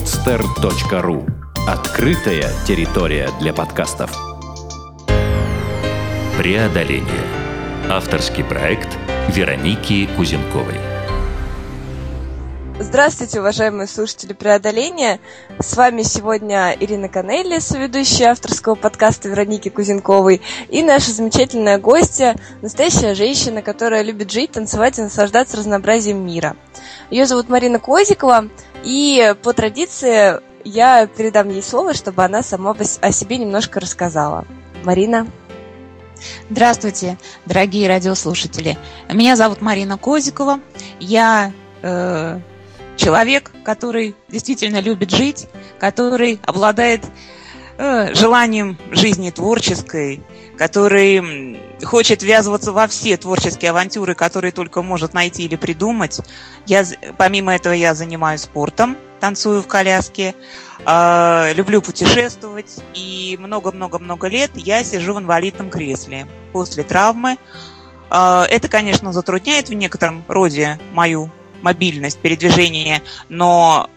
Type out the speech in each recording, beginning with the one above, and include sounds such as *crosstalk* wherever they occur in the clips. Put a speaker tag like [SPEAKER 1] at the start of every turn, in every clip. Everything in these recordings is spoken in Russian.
[SPEAKER 1] podster.ru Открытая территория для подкастов.
[SPEAKER 2] Преодоление. Авторский проект Вероники Кузенковой.
[SPEAKER 3] Здравствуйте, уважаемые слушатели «Преодоления». С вами сегодня Ирина Канелли, соведущая авторского подкаста Вероники Кузенковой, и наша замечательная гостья, настоящая женщина, которая любит жить, танцевать и наслаждаться разнообразием мира. Ее зовут Марина Козикова, и по традиции я передам ей слово, чтобы она сама о себе немножко рассказала. Марина.
[SPEAKER 4] Здравствуйте, дорогие радиослушатели. Меня зовут Марина Козикова. Я э, человек, который действительно любит жить, который обладает э, желанием жизни творческой, который хочет ввязываться во все творческие авантюры, которые только может найти или придумать. Я, помимо этого я занимаюсь спортом, танцую в коляске, э, люблю путешествовать, и много-много-много лет я сижу в инвалидном кресле после травмы. Э, это, конечно, затрудняет в некотором роде мою мобильность, передвижение, но,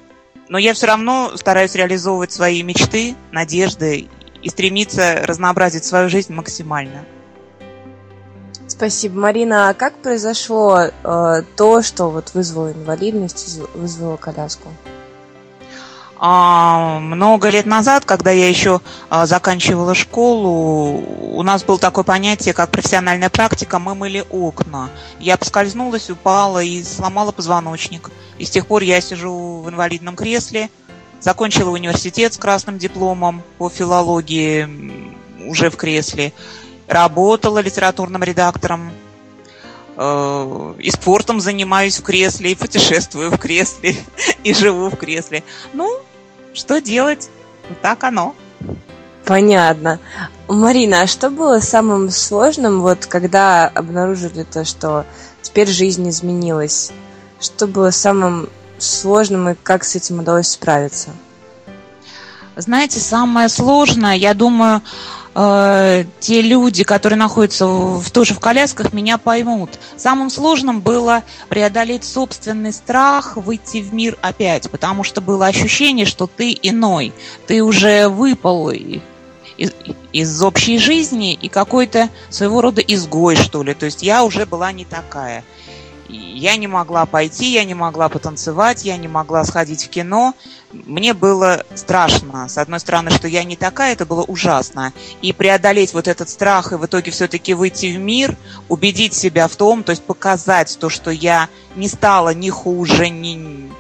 [SPEAKER 4] но я все равно стараюсь реализовывать свои мечты, надежды и стремиться разнообразить свою жизнь максимально.
[SPEAKER 3] Спасибо, Марина. А как произошло э, то, что вот вызвало инвалидность, вызвало коляску?
[SPEAKER 4] А, много лет назад, когда я еще а, заканчивала школу, у нас было такое понятие, как профессиональная практика, мы мыли окна. Я поскользнулась, упала и сломала позвоночник. И с тех пор я сижу в инвалидном кресле, закончила университет с красным дипломом по филологии уже в кресле, работала литературным редактором, э, и спортом занимаюсь в кресле, и путешествую в кресле, *laughs* и живу в кресле. Ну, что делать? Так оно.
[SPEAKER 3] Понятно. Марина, а что было самым сложным, вот когда обнаружили то, что теперь жизнь изменилась? Что было самым сложным и как с этим удалось справиться?
[SPEAKER 4] Знаете, самое сложное, я думаю, э, те люди, которые находятся в, тоже в колясках, меня поймут. Самым сложным было преодолеть собственный страх, выйти в мир опять, потому что было ощущение, что ты иной, ты уже выпал из, из общей жизни и какой-то своего рода изгой, что ли. То есть я уже была не такая. Я не могла пойти, я не могла потанцевать, я не могла сходить в кино. Мне было страшно. С одной стороны, что я не такая, это было ужасно. И преодолеть вот этот страх и в итоге все-таки выйти в мир, убедить себя в том, то есть показать то, что я не стала ни хуже, ни,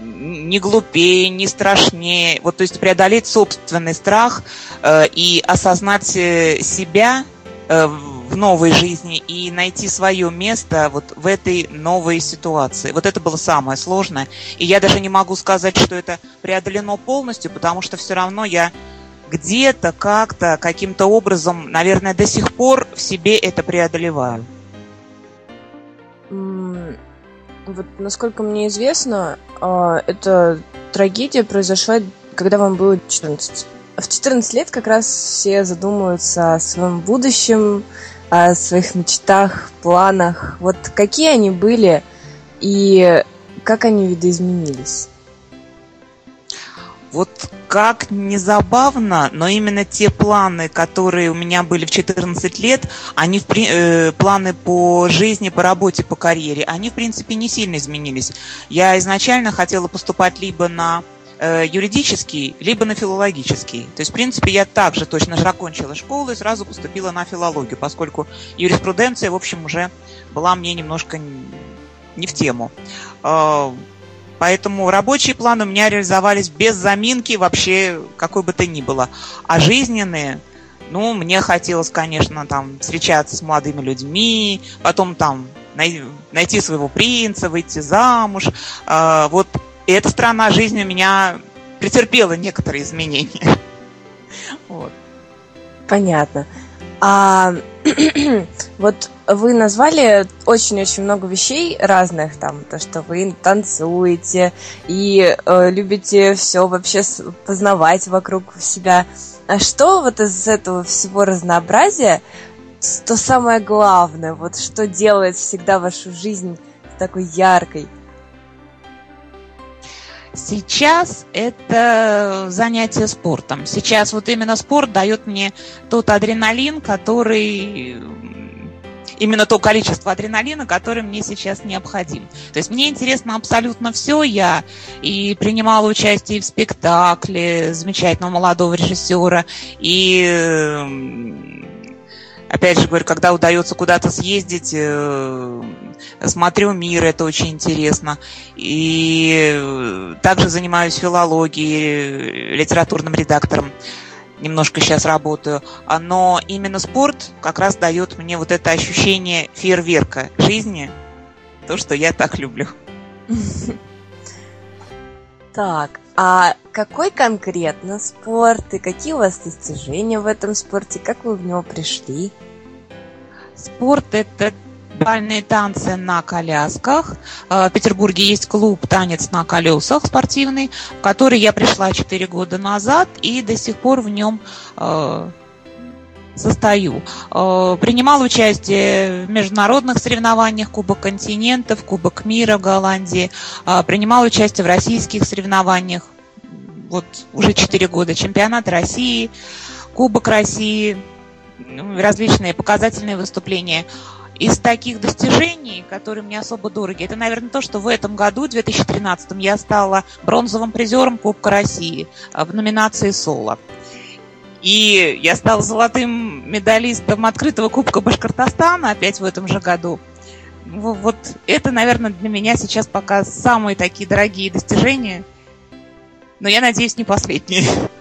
[SPEAKER 4] не глупее, не страшнее. Вот, то есть преодолеть собственный страх э, и осознать э, себя э, в новой жизни и найти свое место вот в этой новой ситуации. Вот это было самое сложное. И я даже не могу сказать, что это преодолено полностью, потому что все равно я где-то, как-то, каким-то образом, наверное, до сих пор в себе это преодолеваю.
[SPEAKER 3] Вот, насколько мне известно, а, эта трагедия произошла, когда вам было 14. В 14 лет как раз все задумываются о своем будущем, о своих мечтах, планах. Вот какие они были и как они видоизменились?
[SPEAKER 4] Вот как не забавно, но именно те планы, которые у меня были в 14 лет, они в, э, планы по жизни, по работе, по карьере, они в принципе не сильно изменились. Я изначально хотела поступать либо на э, юридический, либо на филологический. То есть, в принципе, я также точно же окончила школу и сразу поступила на филологию, поскольку юриспруденция, в общем, уже была мне немножко не в тему. Э, поэтому рабочие планы у меня реализовались без заминки вообще какой бы то ни было. А жизненные, ну, мне хотелось, конечно, там встречаться с молодыми людьми, потом там найти своего принца, выйти замуж. Э, вот и эта сторона жизни у меня претерпела некоторые изменения. *laughs*
[SPEAKER 3] Вот. Понятно. А *clears throat* вот вы назвали очень-очень много вещей разных, там, то, что вы танцуете и э, любите все вообще познавать вокруг себя. А что вот из этого всего разнообразия, то самое главное, вот что делает всегда вашу жизнь такой яркой?
[SPEAKER 4] Сейчас это занятие спортом. Сейчас вот именно спорт дает мне тот адреналин, который именно то количество адреналина, которое мне сейчас необходим. То есть мне интересно абсолютно все. Я и принимала участие в спектакле замечательного молодого режиссера, и опять же говорю, когда удается куда-то съездить, э, смотрю мир, это очень интересно. И также занимаюсь филологией, литературным редактором немножко сейчас работаю, но именно спорт как раз дает мне вот это ощущение фейерверка жизни, то, что я так люблю. *laughs*
[SPEAKER 3] Так, а какой конкретно спорт и какие у вас достижения в этом спорте? Как вы в него пришли?
[SPEAKER 4] Спорт – это бальные танцы на колясках. Э, в Петербурге есть клуб «Танец на колесах» спортивный, в который я пришла 4 года назад и до сих пор в нем э, состою. Э, принимала участие в международных соревнованиях Кубок континентов, Кубок мира в Голландии. Принимала участие в российских соревнованиях. Вот уже 4 года. Чемпионат России, Кубок России, ну, различные показательные выступления – из таких достижений, которые мне особо дороги, это, наверное, то, что в этом году, 2013, я стала бронзовым призером Кубка России а, в номинации «Соло». И я стала золотым медалистом открытого Кубка Башкортостана опять в этом же году. Вот это, наверное, для меня сейчас пока самые такие дорогие достижения. Но я надеюсь, не последние. *laughs*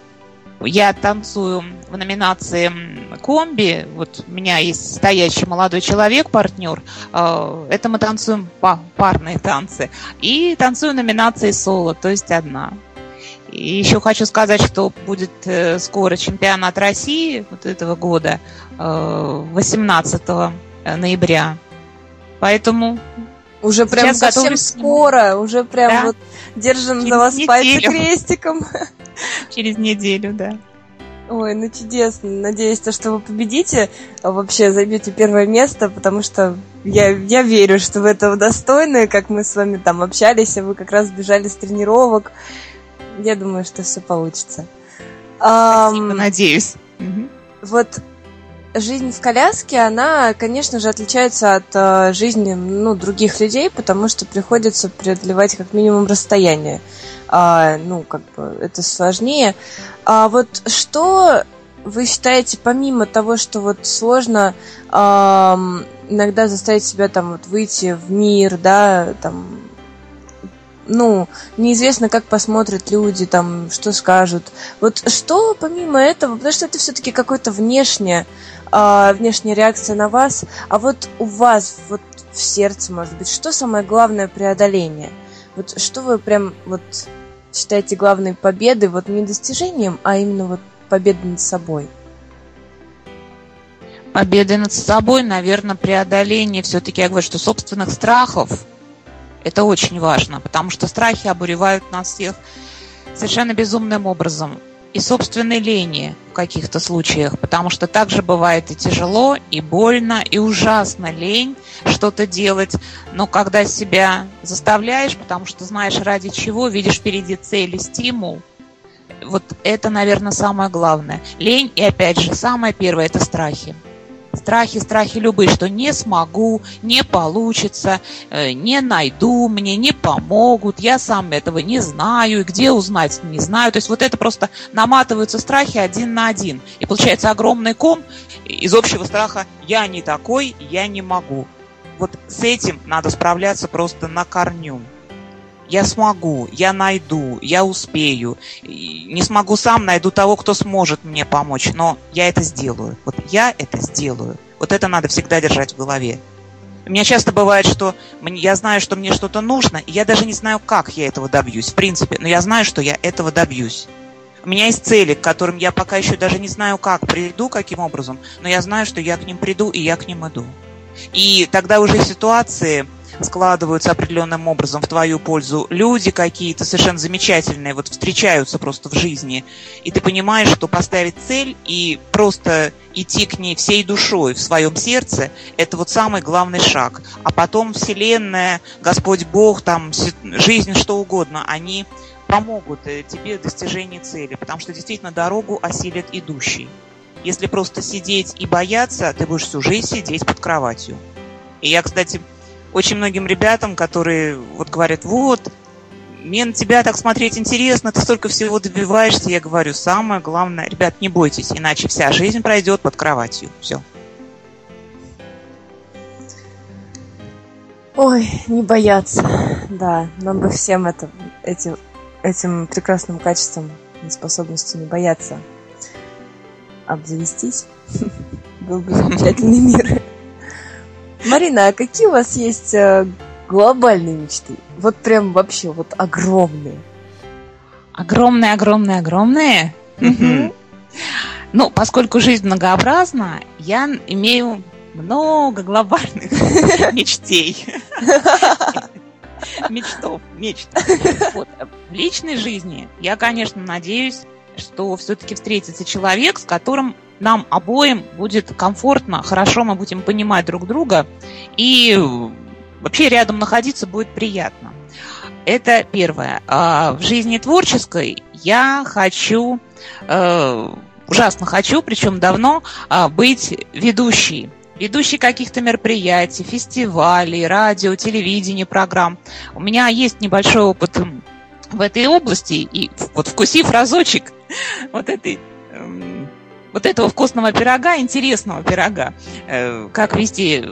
[SPEAKER 4] Я танцую в номинации комби. Вот у меня есть стоящий молодой человек, партнер. А, это мы танцуем парные танцы. И танцую в номинации соло, то есть одна. И еще хочу сказать, что будет э, скоро чемпионат России вот этого года, 18 э, ноября. Поэтому
[SPEAKER 3] уже прям совсем скоро, уже прям да. вот держим Через за вас неделю. пальцы крестиком. *laughs*
[SPEAKER 4] Через неделю, да.
[SPEAKER 3] Ой, ну чудесно. Надеюсь, то, что вы победите, а вообще займете первое место, потому что я, я верю, что вы этого достойны, как мы с вами там общались, а вы как раз бежали с тренировок. Я думаю, что все получится.
[SPEAKER 4] Спасибо, um, надеюсь.
[SPEAKER 3] Вот жизнь в коляске, она, конечно же, отличается от э, жизни ну, других людей, потому что приходится преодолевать как минимум расстояние. А, ну, как бы это сложнее. А вот что вы считаете, помимо того, что вот сложно э, иногда заставить себя там вот выйти в мир, да, там ну, неизвестно, как посмотрят люди, там, что скажут. Вот что помимо этого, потому что это все-таки какое-то внешнее, э, внешняя реакция на вас, а вот у вас, вот в сердце, может быть, что самое главное преодоление? Вот что вы прям вот считаете главной победой, вот не достижением, а именно вот победой над собой?
[SPEAKER 4] Победа над собой, наверное, преодоление все-таки, я говорю, что собственных страхов, это очень важно, потому что страхи обуревают нас всех совершенно безумным образом. И собственной лени в каких-то случаях, потому что также бывает и тяжело, и больно, и ужасно лень что-то делать. Но когда себя заставляешь, потому что знаешь ради чего, видишь впереди цели, стимул, вот это, наверное, самое главное. Лень и, опять же, самое первое – это страхи страхи, страхи любые, что не смогу, не получится, э, не найду, мне не помогут, я сам этого не знаю, и где узнать не знаю. То есть вот это просто наматываются страхи один на один. И получается огромный ком из общего страха «я не такой, я не могу». Вот с этим надо справляться просто на корню я смогу, я найду, я успею. Не смогу сам, найду того, кто сможет мне помочь, но я это сделаю. Вот я это сделаю. Вот это надо всегда держать в голове. У меня часто бывает, что я знаю, что мне что-то нужно, и я даже не знаю, как я этого добьюсь, в принципе, но я знаю, что я этого добьюсь. У меня есть цели, к которым я пока еще даже не знаю, как приду, каким образом, но я знаю, что я к ним приду, и я к ним иду. И тогда уже ситуации, складываются определенным образом в твою пользу. Люди какие-то совершенно замечательные вот встречаются просто в жизни. И ты понимаешь, что поставить цель и просто идти к ней всей душой в своем сердце, это вот самый главный шаг. А потом Вселенная, Господь Бог, там, жизнь, что угодно, они помогут э, тебе в достижении цели, потому что действительно дорогу осилит идущий. Если просто сидеть и бояться, ты будешь всю жизнь сидеть под кроватью. И я, кстати, очень многим ребятам, которые вот говорят, вот, мне на тебя так смотреть интересно, ты столько всего добиваешься, я говорю, самое главное, ребят, не бойтесь, иначе вся жизнь пройдет под кроватью. Все.
[SPEAKER 3] Ой, не бояться. Да, нам бы всем это, этим, этим прекрасным качеством и способностью не бояться обзавестись. *laughs* Был бы замечательный мир. Марина, а какие у вас есть э, глобальные мечты? Вот прям вообще вот огромные.
[SPEAKER 4] Огромные, огромные, огромные? Ну, поскольку жизнь многообразна, я имею много глобальных *laughs* мечтей. *laughs* Мечтов, мечт. Вот. В личной жизни я, конечно, надеюсь, что все-таки встретится человек, с которым нам обоим будет комфортно, хорошо мы будем понимать друг друга, и вообще рядом находиться будет приятно. Это первое. А в жизни творческой я хочу, э, ужасно хочу, причем давно, э, быть ведущей ведущий каких-то мероприятий, фестивалей, радио, телевидения, программ. У меня есть небольшой опыт в этой области, и вот вкусив разочек *laughs* вот этой вот этого вкусного пирога, интересного пирога, э, как вести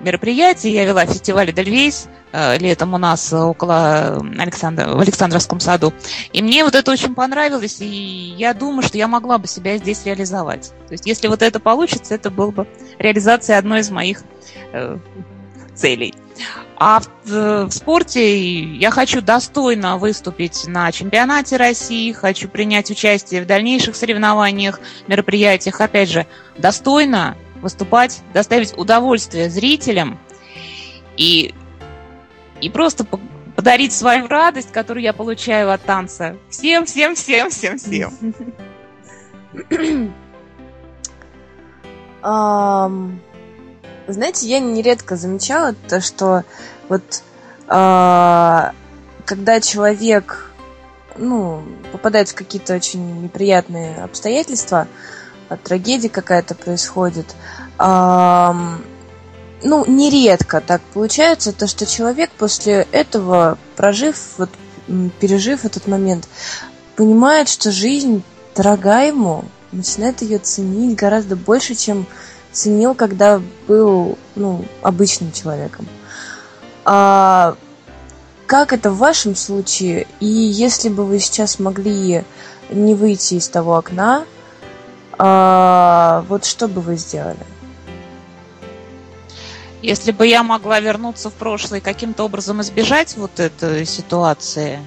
[SPEAKER 4] мероприятие. Я вела фестиваль Эдельвейс э, летом у нас около Александра, в Александровском саду. И мне вот это очень понравилось, и я думаю, что я могла бы себя здесь реализовать. То есть если вот это получится, это было бы реализация одной из моих э, целей. А в, в спорте я хочу достойно выступить на чемпионате России, хочу принять участие в дальнейших соревнованиях, мероприятиях. Опять же, достойно выступать, доставить удовольствие зрителям и, и просто подарить свою радость, которую я получаю от танца. Всем, всем, всем, всем, всем.
[SPEAKER 3] Um, знаете, я нередко замечала то, что вот uh, когда человек ну, попадает в какие-то очень неприятные обстоятельства, трагедия какая-то происходит. ну, нередко так получается, то, что человек после этого, прожив, вот, пережив этот момент, понимает, что жизнь дорога ему, начинает ее ценить гораздо больше, чем ценил, когда был ну, обычным человеком. А как это в вашем случае? И если бы вы сейчас могли не выйти из того окна, а, вот что бы вы сделали?
[SPEAKER 4] Если бы я могла вернуться в прошлое и каким-то образом избежать вот этой ситуации,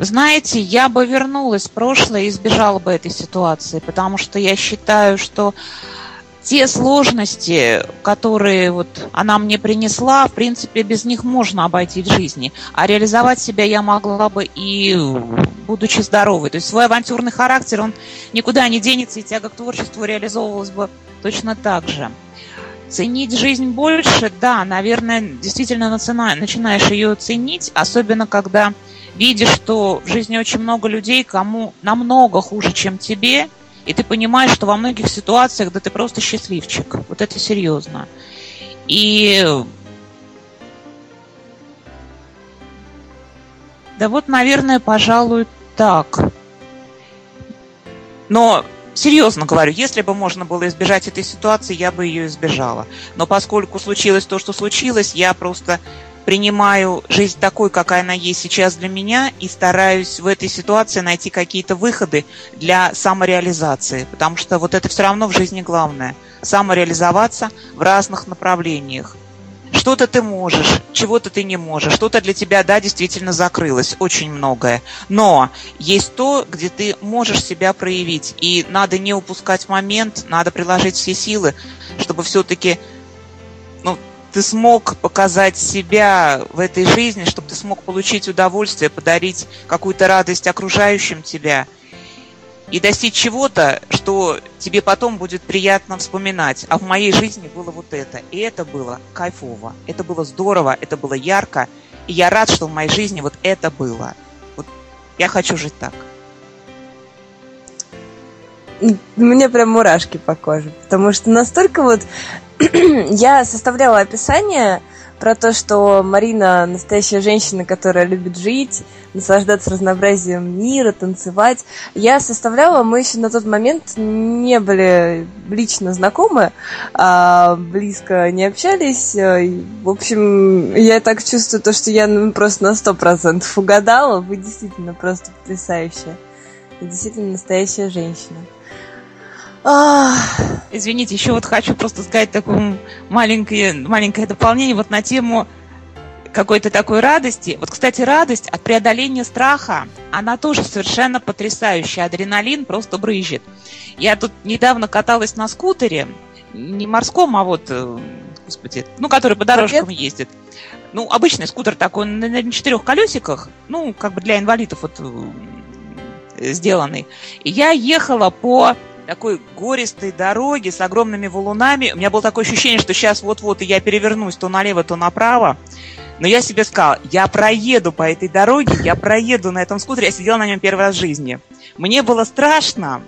[SPEAKER 4] знаете, я бы вернулась в прошлое и избежала бы этой ситуации, потому что я считаю, что те сложности, которые вот она мне принесла, в принципе, без них можно обойти в жизни. А реализовать себя я могла бы и будучи здоровой. То есть свой авантюрный характер, он никуда не денется, и тяга к творчеству реализовывалась бы точно так же. Ценить жизнь больше, да, наверное, действительно начинаешь ее ценить, особенно когда видишь, что в жизни очень много людей, кому намного хуже, чем тебе – и ты понимаешь, что во многих ситуациях, да ты просто счастливчик. Вот это серьезно. И да вот, наверное, пожалуй, так. Но серьезно говорю, если бы можно было избежать этой ситуации, я бы ее избежала. Но поскольку случилось то, что случилось, я просто принимаю жизнь такой, какая она есть сейчас для меня, и стараюсь в этой ситуации найти какие-то выходы для самореализации, потому что вот это все равно в жизни главное – самореализоваться в разных направлениях. Что-то ты можешь, чего-то ты не можешь, что-то для тебя, да, действительно закрылось, очень многое. Но есть то, где ты можешь себя проявить, и надо не упускать момент, надо приложить все силы, чтобы все-таки ну, ты смог показать себя в этой жизни, чтобы ты смог получить удовольствие, подарить какую-то радость окружающим тебя и достичь чего-то, что тебе потом будет приятно вспоминать. А в моей жизни было вот это. И это было кайфово. Это было здорово, это было ярко. И я рад, что в моей жизни вот это было. Вот Я хочу жить так.
[SPEAKER 3] Мне прям мурашки по коже, потому что настолько вот *clears throat* я составляла описание про то, что Марина настоящая женщина, которая любит жить, наслаждаться разнообразием мира, танцевать. Я составляла, мы еще на тот момент не были лично знакомы, а близко не общались. В общем, я так чувствую то, что я ну, просто на сто процентов угадала. Вы действительно просто потрясающая. Действительно настоящая женщина.
[SPEAKER 4] Извините, еще вот хочу просто сказать такое маленькое, маленькое дополнение вот на тему какой-то такой радости. Вот, кстати, радость от преодоления страха, она тоже совершенно потрясающая. Адреналин просто брызжет. Я тут недавно каталась на скутере, не морском, а вот, э, господи, ну, который по дорожкам Привет. ездит. Ну, обычный скутер такой на, четырех колесиках, ну, как бы для инвалидов вот э, сделанный. И я ехала по такой гористой дороге с огромными валунами. У меня было такое ощущение, что сейчас вот-вот я перевернусь то налево, то направо. Но я себе сказала, я проеду по этой дороге, я проеду на этом скутере. Я сидела на нем первый раз в жизни. Мне было страшно,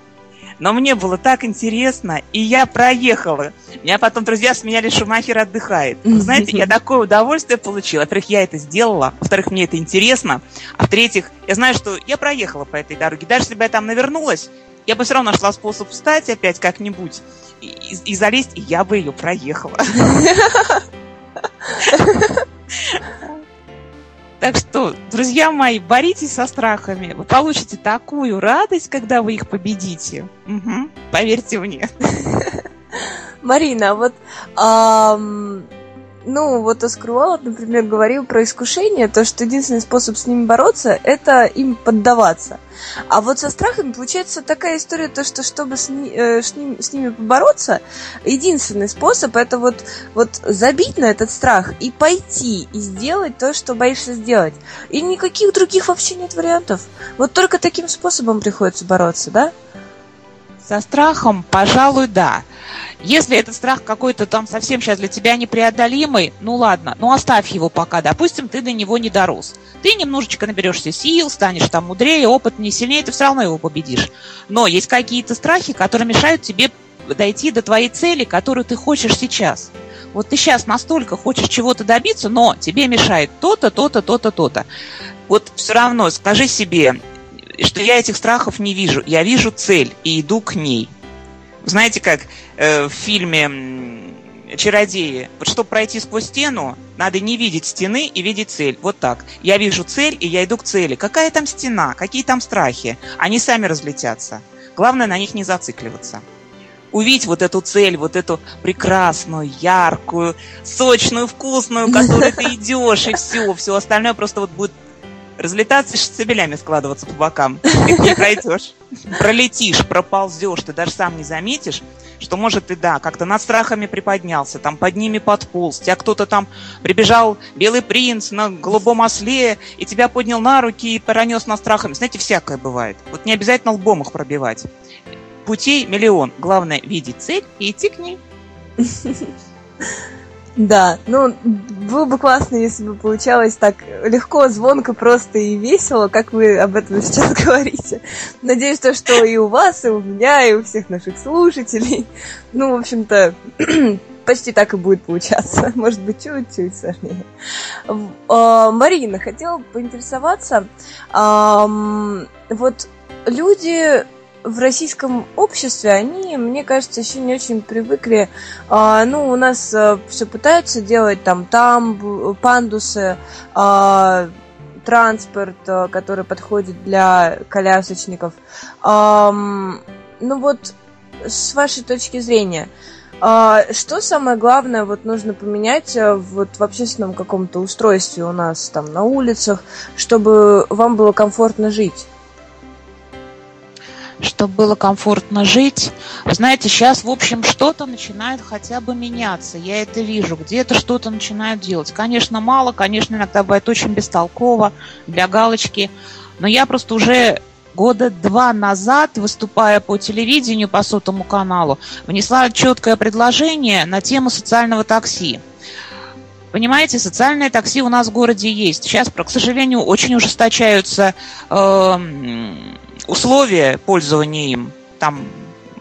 [SPEAKER 4] но мне было так интересно, и я проехала. Меня потом друзья сменяли, Шумахер отдыхает. Вы знаете, я такое удовольствие получила. Во-первых, я это сделала. Во-вторых, мне это интересно. А в-третьих, я знаю, что я проехала по этой дороге. Даже если бы я там навернулась, я бы все равно нашла способ встать опять как-нибудь и, и, и залезть, и я бы ее проехала. *laughs* Так что, друзья мои, боритесь со страхами. Вы получите такую радость, когда вы их победите. Угу, поверьте мне. *laughs*
[SPEAKER 3] Марина, вот эм, ну, вот Оскар Уоллет, например, говорил про искушение, то, что единственный способ с ними бороться, это им поддаваться. А вот со страхами получается такая история, то, что чтобы с, ни, э, с, ним, с ними побороться, единственный способ это вот, вот забить на этот страх и пойти и сделать то, что боишься сделать. И никаких других вообще нет вариантов. Вот только таким способом приходится бороться, да?
[SPEAKER 4] Со страхом, пожалуй, да. Если этот страх какой-то там совсем сейчас для тебя непреодолимый, ну ладно, ну оставь его пока. Допустим, ты до него не дорос. Ты немножечко наберешься сил, станешь там мудрее, опытнее, сильнее, ты все равно его победишь. Но есть какие-то страхи, которые мешают тебе дойти до твоей цели, которую ты хочешь сейчас. Вот ты сейчас настолько хочешь чего-то добиться, но тебе мешает то-то, то-то, то-то, то-то. Вот все равно скажи себе, что я этих страхов не вижу. Я вижу цель и иду к ней. Знаете, как э, в фильме «Чародеи», вот чтобы пройти сквозь стену, надо не видеть стены и видеть цель. Вот так. Я вижу цель, и я иду к цели. Какая там стена? Какие там страхи? Они сами разлетятся. Главное на них не зацикливаться. Увидеть вот эту цель, вот эту прекрасную, яркую, сочную, вкусную, которой ты *laughs* идешь, и все, все остальное просто вот будет разлетаться штабелями складываться по бокам. Ты не пройдешь. Пролетишь, проползешь, ты даже сам не заметишь, что, может, ты, да, как-то над страхами приподнялся, там под ними подполз, тебя кто-то там прибежал, белый принц на голубом осле, и тебя поднял на руки и пронес над страхами. Знаете, всякое бывает. Вот не обязательно лбом их пробивать. Путей миллион. Главное видеть цель и идти к ней.
[SPEAKER 3] Да, ну, было бы классно, если бы получалось так легко, звонко, просто и весело, как вы об этом сейчас *laughs* говорите. Надеюсь, то, что и у вас, и у меня, и у всех наших слушателей. Ну, в общем-то, *clears throat* почти так и будет получаться. *laughs* Может быть, чуть-чуть сложнее. А, Марина, хотела поинтересоваться. Вот люди в российском обществе они, мне кажется, еще не очень привыкли. А, ну, у нас а, все пытаются делать там там пандусы, а, транспорт, а, который подходит для колясочников. А, ну вот, с вашей точки зрения, а, что самое главное вот нужно поменять а, вот в общественном каком-то устройстве у нас там на улицах, чтобы вам было комфортно жить?
[SPEAKER 4] Чтобы было комфортно жить. Знаете, сейчас, в общем, что-то начинает хотя бы меняться. Я это вижу. Где-то что-то начинают делать. Конечно, мало, конечно, иногда бывает очень бестолково для галочки. Но я просто уже года два назад, выступая по телевидению, по сотому каналу, внесла четкое предложение на тему социального такси. Понимаете, социальное такси у нас в городе есть. Сейчас, к сожалению, очень ужесточаются э, условия пользования им. Там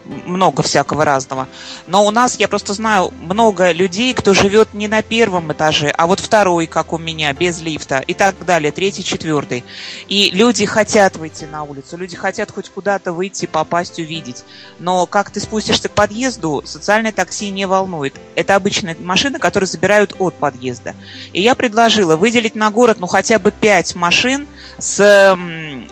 [SPEAKER 4] много всякого разного. Но у нас, я просто знаю, много людей, кто живет не на первом этаже, а вот второй, как у меня, без лифта и так далее, третий, четвертый. И люди хотят выйти на улицу, люди хотят хоть куда-то выйти, попасть, увидеть. Но как ты спустишься к подъезду, социальное такси не волнует. Это обычная машина, которую забирают от подъезда. И я предложила выделить на город, ну, хотя бы пять машин с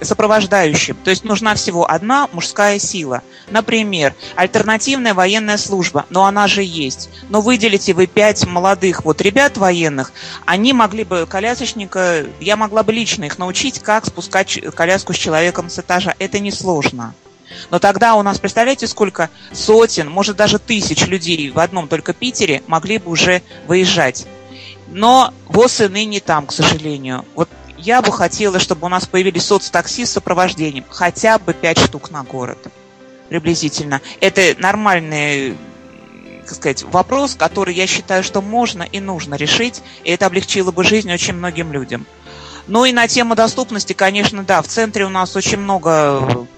[SPEAKER 4] сопровождающим. То есть нужна всего одна мужская сила. Например, например, альтернативная военная служба, но она же есть. Но выделите вы пять молодых вот ребят военных, они могли бы, колясочника, я могла бы лично их научить, как спускать коляску с человеком с этажа. Это несложно. Но тогда у нас, представляете, сколько сотен, может даже тысяч людей в одном только Питере могли бы уже выезжать. Но ВОЗ и ныне там, к сожалению. Вот я бы хотела, чтобы у нас появились соцтакси с сопровождением. Хотя бы пять штук на город приблизительно. Это нормальный так сказать, вопрос, который я считаю, что можно и нужно решить, и это облегчило бы жизнь очень многим людям. Ну и на тему доступности, конечно, да, в центре у нас очень много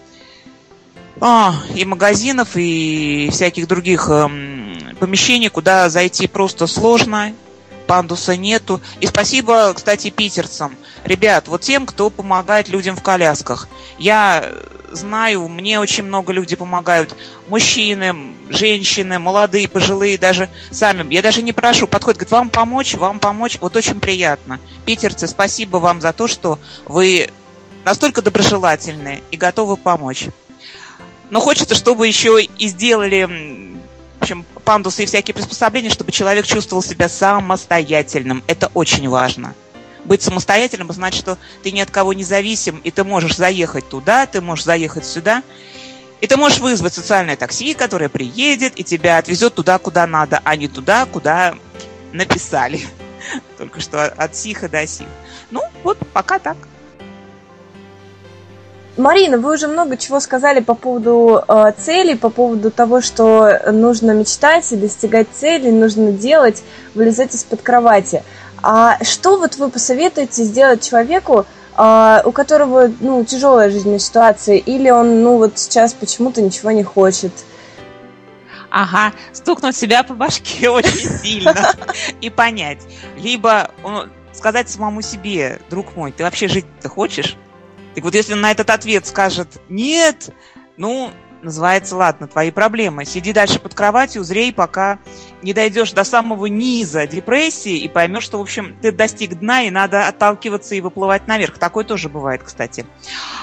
[SPEAKER 4] а, и магазинов, и всяких других эм, помещений, куда зайти просто сложно, пандуса нету. И спасибо, кстати, питерцам. Ребят, вот тем, кто помогает людям в колясках. Я знаю, мне очень много людей помогают. Мужчины, женщины, молодые, пожилые, даже сами. Я даже не прошу, подходит, говорит, вам помочь, вам помочь. Вот очень приятно. Питерцы, спасибо вам за то, что вы настолько доброжелательны и готовы помочь. Но хочется, чтобы еще и сделали общем, пандусы и всякие приспособления, чтобы человек чувствовал себя самостоятельным. Это очень важно быть самостоятельным значит, что ты ни от кого не зависим, и ты можешь заехать туда, ты можешь заехать сюда, и ты можешь вызвать социальное такси, которое приедет и тебя отвезет туда, куда надо, а не туда, куда написали. *laughs* Только что от сиха до сих. Ну, вот пока так.
[SPEAKER 3] Марина, вы уже много чего сказали по поводу э, целей, по поводу того, что нужно мечтать и достигать цели, нужно делать, вылезать из-под кровати. А что вот вы посоветуете сделать человеку, а, у которого ну, тяжелая жизненная ситуация, или он ну вот сейчас почему-то ничего не хочет?
[SPEAKER 4] Ага, стукнуть себя по башке *laughs* очень сильно и понять. Либо сказать самому себе, друг мой, ты вообще жить-то хочешь? Так вот, если на этот ответ скажет «нет», ну, называется, ладно, твои проблемы. Сиди дальше под кроватью, зрей, пока не дойдешь до самого низа депрессии и поймешь, что, в общем, ты достиг дна и надо отталкиваться и выплывать наверх. Такое тоже бывает, кстати.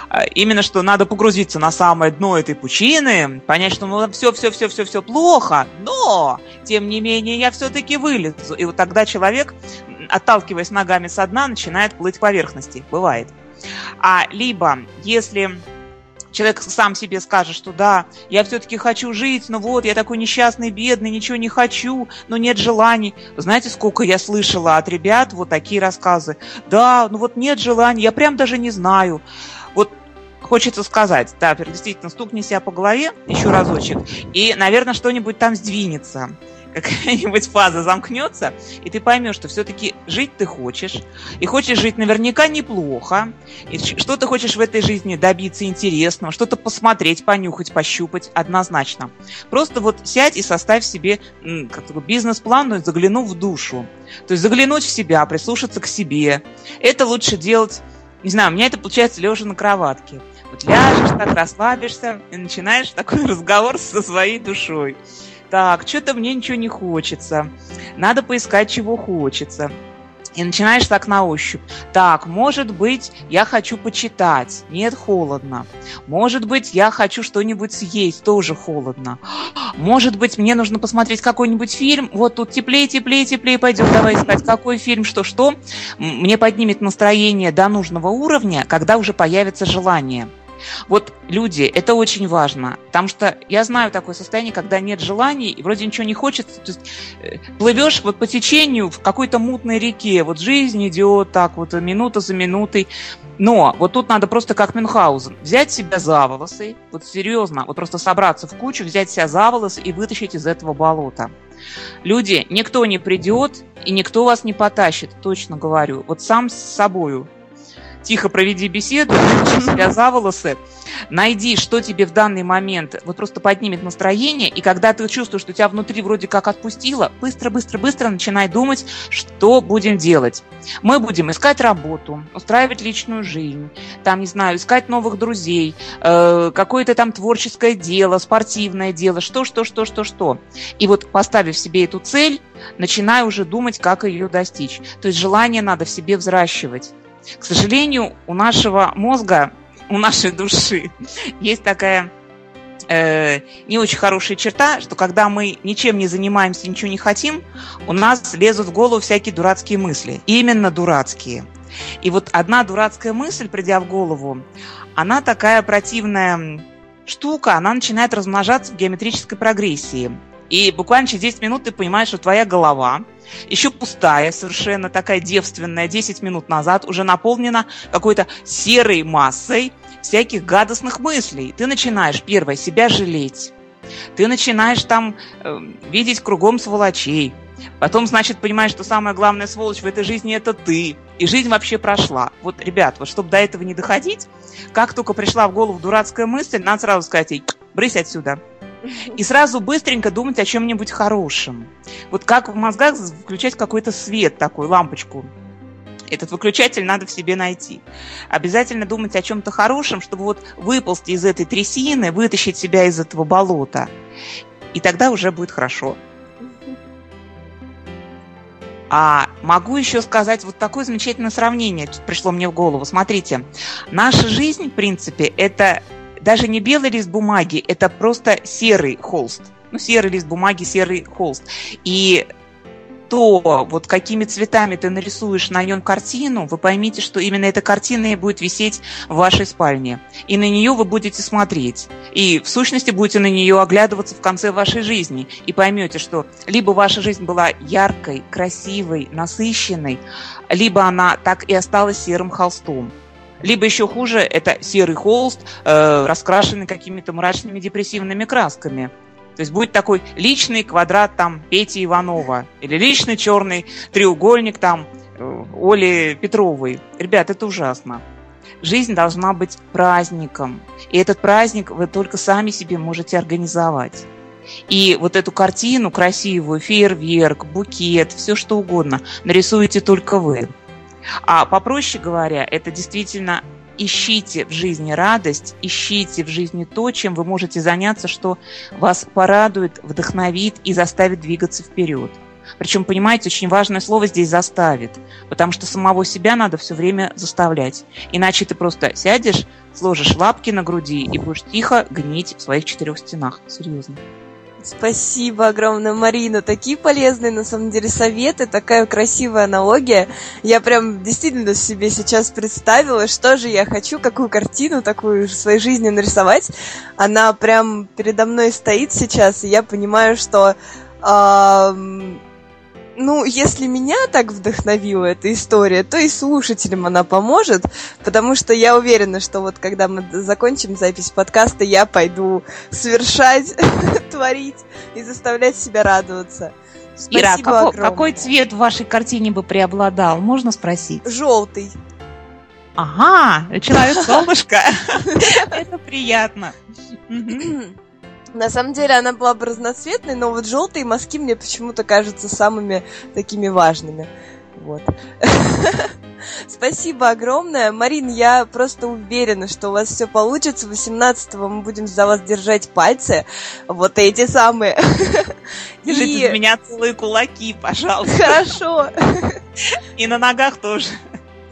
[SPEAKER 4] А, именно что надо погрузиться на самое дно этой пучины, понять, что ну все, все, все, все, все плохо, но тем не менее я все-таки вылезу. И вот тогда человек, отталкиваясь ногами со дна, начинает плыть к поверхности. Бывает. А либо, если человек сам себе скажет, что да, я все-таки хочу жить, но вот я такой несчастный, бедный, ничего не хочу, но нет желаний. знаете, сколько я слышала от ребят вот такие рассказы? Да, ну вот нет желаний, я прям даже не знаю. Хочется сказать, да, действительно, стукни себя по голове еще разочек, и, наверное, что-нибудь там сдвинется *laughs* какая-нибудь фаза замкнется, и ты поймешь, что все-таки жить ты хочешь, и хочешь жить наверняка неплохо, и что ты хочешь в этой жизни добиться интересного, что-то посмотреть, понюхать, пощупать, однозначно. Просто вот сядь и составь себе бизнес-план, но заглянув в душу. То есть заглянуть в себя, прислушаться к себе. Это лучше делать, не знаю, у меня это получается лежа на кроватке. Вот ляжешь так, расслабишься и начинаешь такой *laughs* разговор со своей душой так, что-то мне ничего не хочется, надо поискать, чего хочется. И начинаешь так на ощупь. Так, может быть, я хочу почитать. Нет, холодно. Может быть, я хочу что-нибудь съесть. Тоже холодно. Может быть, мне нужно посмотреть какой-нибудь фильм. Вот тут теплее, теплее, теплее пойдем. Давай искать, какой фильм, что, что. Мне поднимет настроение до нужного уровня, когда уже появится желание. Вот люди, это очень важно, потому что я знаю такое состояние, когда нет желаний, и вроде ничего не хочется, то есть э, плывешь вот по течению в какой-то мутной реке, вот жизнь идет так вот минута за минутой, но вот тут надо просто как Мюнхгаузен, взять себя за волосы, вот серьезно, вот просто собраться в кучу, взять себя за волосы и вытащить из этого болота. Люди, никто не придет и никто вас не потащит, точно говорю. Вот сам с собою тихо проведи беседу, себя за волосы, найди, что тебе в данный момент вот просто поднимет настроение, и когда ты чувствуешь, что тебя внутри вроде как отпустило, быстро-быстро-быстро начинай думать, что будем делать. Мы будем искать работу, устраивать личную жизнь, там, не знаю, искать новых друзей, э, какое-то там творческое дело, спортивное дело, что, что, что, что, что. И вот поставив себе эту цель, начинай уже думать, как ее достичь. То есть желание надо в себе взращивать. К сожалению, у нашего мозга, у нашей души есть такая э, не очень хорошая черта, что когда мы ничем не занимаемся, ничего не хотим, у нас лезут в голову всякие дурацкие мысли. Именно дурацкие. И вот одна дурацкая мысль, придя в голову, она такая противная штука, она начинает размножаться в геометрической прогрессии. И буквально через 10 минут ты понимаешь, что твоя голова – еще пустая, совершенно такая девственная, 10 минут назад уже наполнена какой-то серой массой всяких гадостных мыслей. Ты начинаешь, первое, себя жалеть. Ты начинаешь там э, видеть кругом сволочей. Потом, значит, понимаешь, что самая главная сволочь в этой жизни – это ты. И жизнь вообще прошла. Вот, ребят, вот чтобы до этого не доходить, как только пришла в голову дурацкая мысль, надо сразу сказать ей, брысь отсюда и сразу быстренько думать о чем-нибудь хорошем. Вот как в мозгах включать какой-то свет, такую лампочку. Этот выключатель надо в себе найти. Обязательно думать о чем-то хорошем, чтобы вот выползти из этой трясины, вытащить себя из этого болота. И тогда уже будет хорошо. А могу еще сказать вот такое замечательное сравнение, пришло мне в голову. Смотрите, наша жизнь, в принципе, это даже не белый лист бумаги, это просто серый холст. Ну, серый лист бумаги, серый холст. И то, вот какими цветами ты нарисуешь на нем картину, вы поймите, что именно эта картина и будет висеть в вашей спальне. И на нее вы будете смотреть. И в сущности будете на нее оглядываться в конце вашей жизни. И поймете, что либо ваша жизнь была яркой, красивой, насыщенной, либо она так и осталась серым холстом. Либо еще хуже, это серый холст, э, раскрашенный какими-то мрачными депрессивными красками. То есть будет такой личный квадрат там Пети Иванова или личный черный треугольник там э, Оли Петровой. Ребят, это ужасно. Жизнь должна быть праздником. И этот праздник вы только сами себе можете организовать. И вот эту картину красивую, фейерверк, букет, все что угодно, нарисуете только вы. А попроще говоря, это действительно ищите в жизни радость, ищите в жизни то, чем вы можете заняться, что вас порадует, вдохновит и заставит двигаться вперед. Причем, понимаете, очень важное слово здесь «заставит», потому что самого себя надо все время заставлять. Иначе ты просто сядешь, сложишь лапки на груди и будешь тихо гнить в своих четырех стенах. Серьезно.
[SPEAKER 3] Спасибо огромное, Марина. Такие полезные, на самом деле, советы, такая красивая аналогия. Я прям действительно себе сейчас представила, что же я хочу, какую картину такую в своей жизни нарисовать. Она прям передо мной стоит сейчас, и я понимаю, что э, ну, если меня так вдохновила эта история, то и слушателям она поможет, потому что я уверена, что вот когда мы закончим запись подкаста, я пойду совершать, *laughs* творить и заставлять себя радоваться.
[SPEAKER 4] Спасибо Ира, какой, какой цвет в вашей картине бы преобладал? Можно спросить?
[SPEAKER 3] Желтый.
[SPEAKER 4] Ага, человек-солнышко. *laughs* Это приятно. *clears throat*
[SPEAKER 3] На самом деле она была бы разноцветной, но вот желтые мазки мне почему-то кажутся самыми такими важными. Вот. *laughs* Спасибо огромное. Марин, я просто уверена, что у вас все получится. 18-го мы будем за вас держать пальцы. Вот эти самые. *laughs*
[SPEAKER 4] Держите И... за меня целые кулаки, пожалуйста.
[SPEAKER 3] Хорошо.
[SPEAKER 4] И на ногах тоже.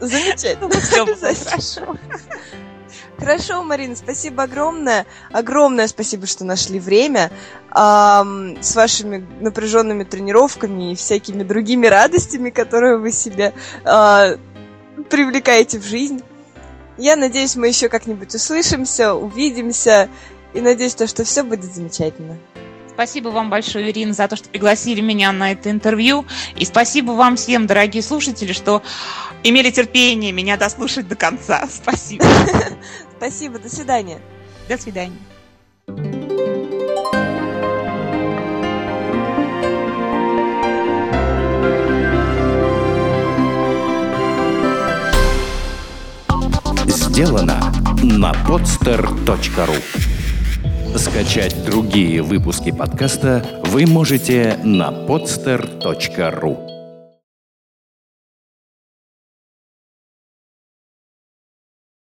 [SPEAKER 3] Замечательно. Все хорошо. Хорошо, Марина, спасибо огромное. Огромное спасибо, что нашли время эм, с вашими напряженными тренировками и всякими другими радостями, которые вы себе э, привлекаете в жизнь. Я надеюсь, мы еще как-нибудь услышимся, увидимся. И надеюсь, то, что все будет замечательно.
[SPEAKER 4] Спасибо вам большое, Ирина, за то, что пригласили меня на это интервью. И спасибо вам всем, дорогие слушатели, что имели терпение меня дослушать до конца. Спасибо. *laughs*
[SPEAKER 3] Спасибо, до свидания.
[SPEAKER 4] До свидания.
[SPEAKER 1] Сделано на podster.ru Скачать другие выпуски подкаста вы можете на podster.ru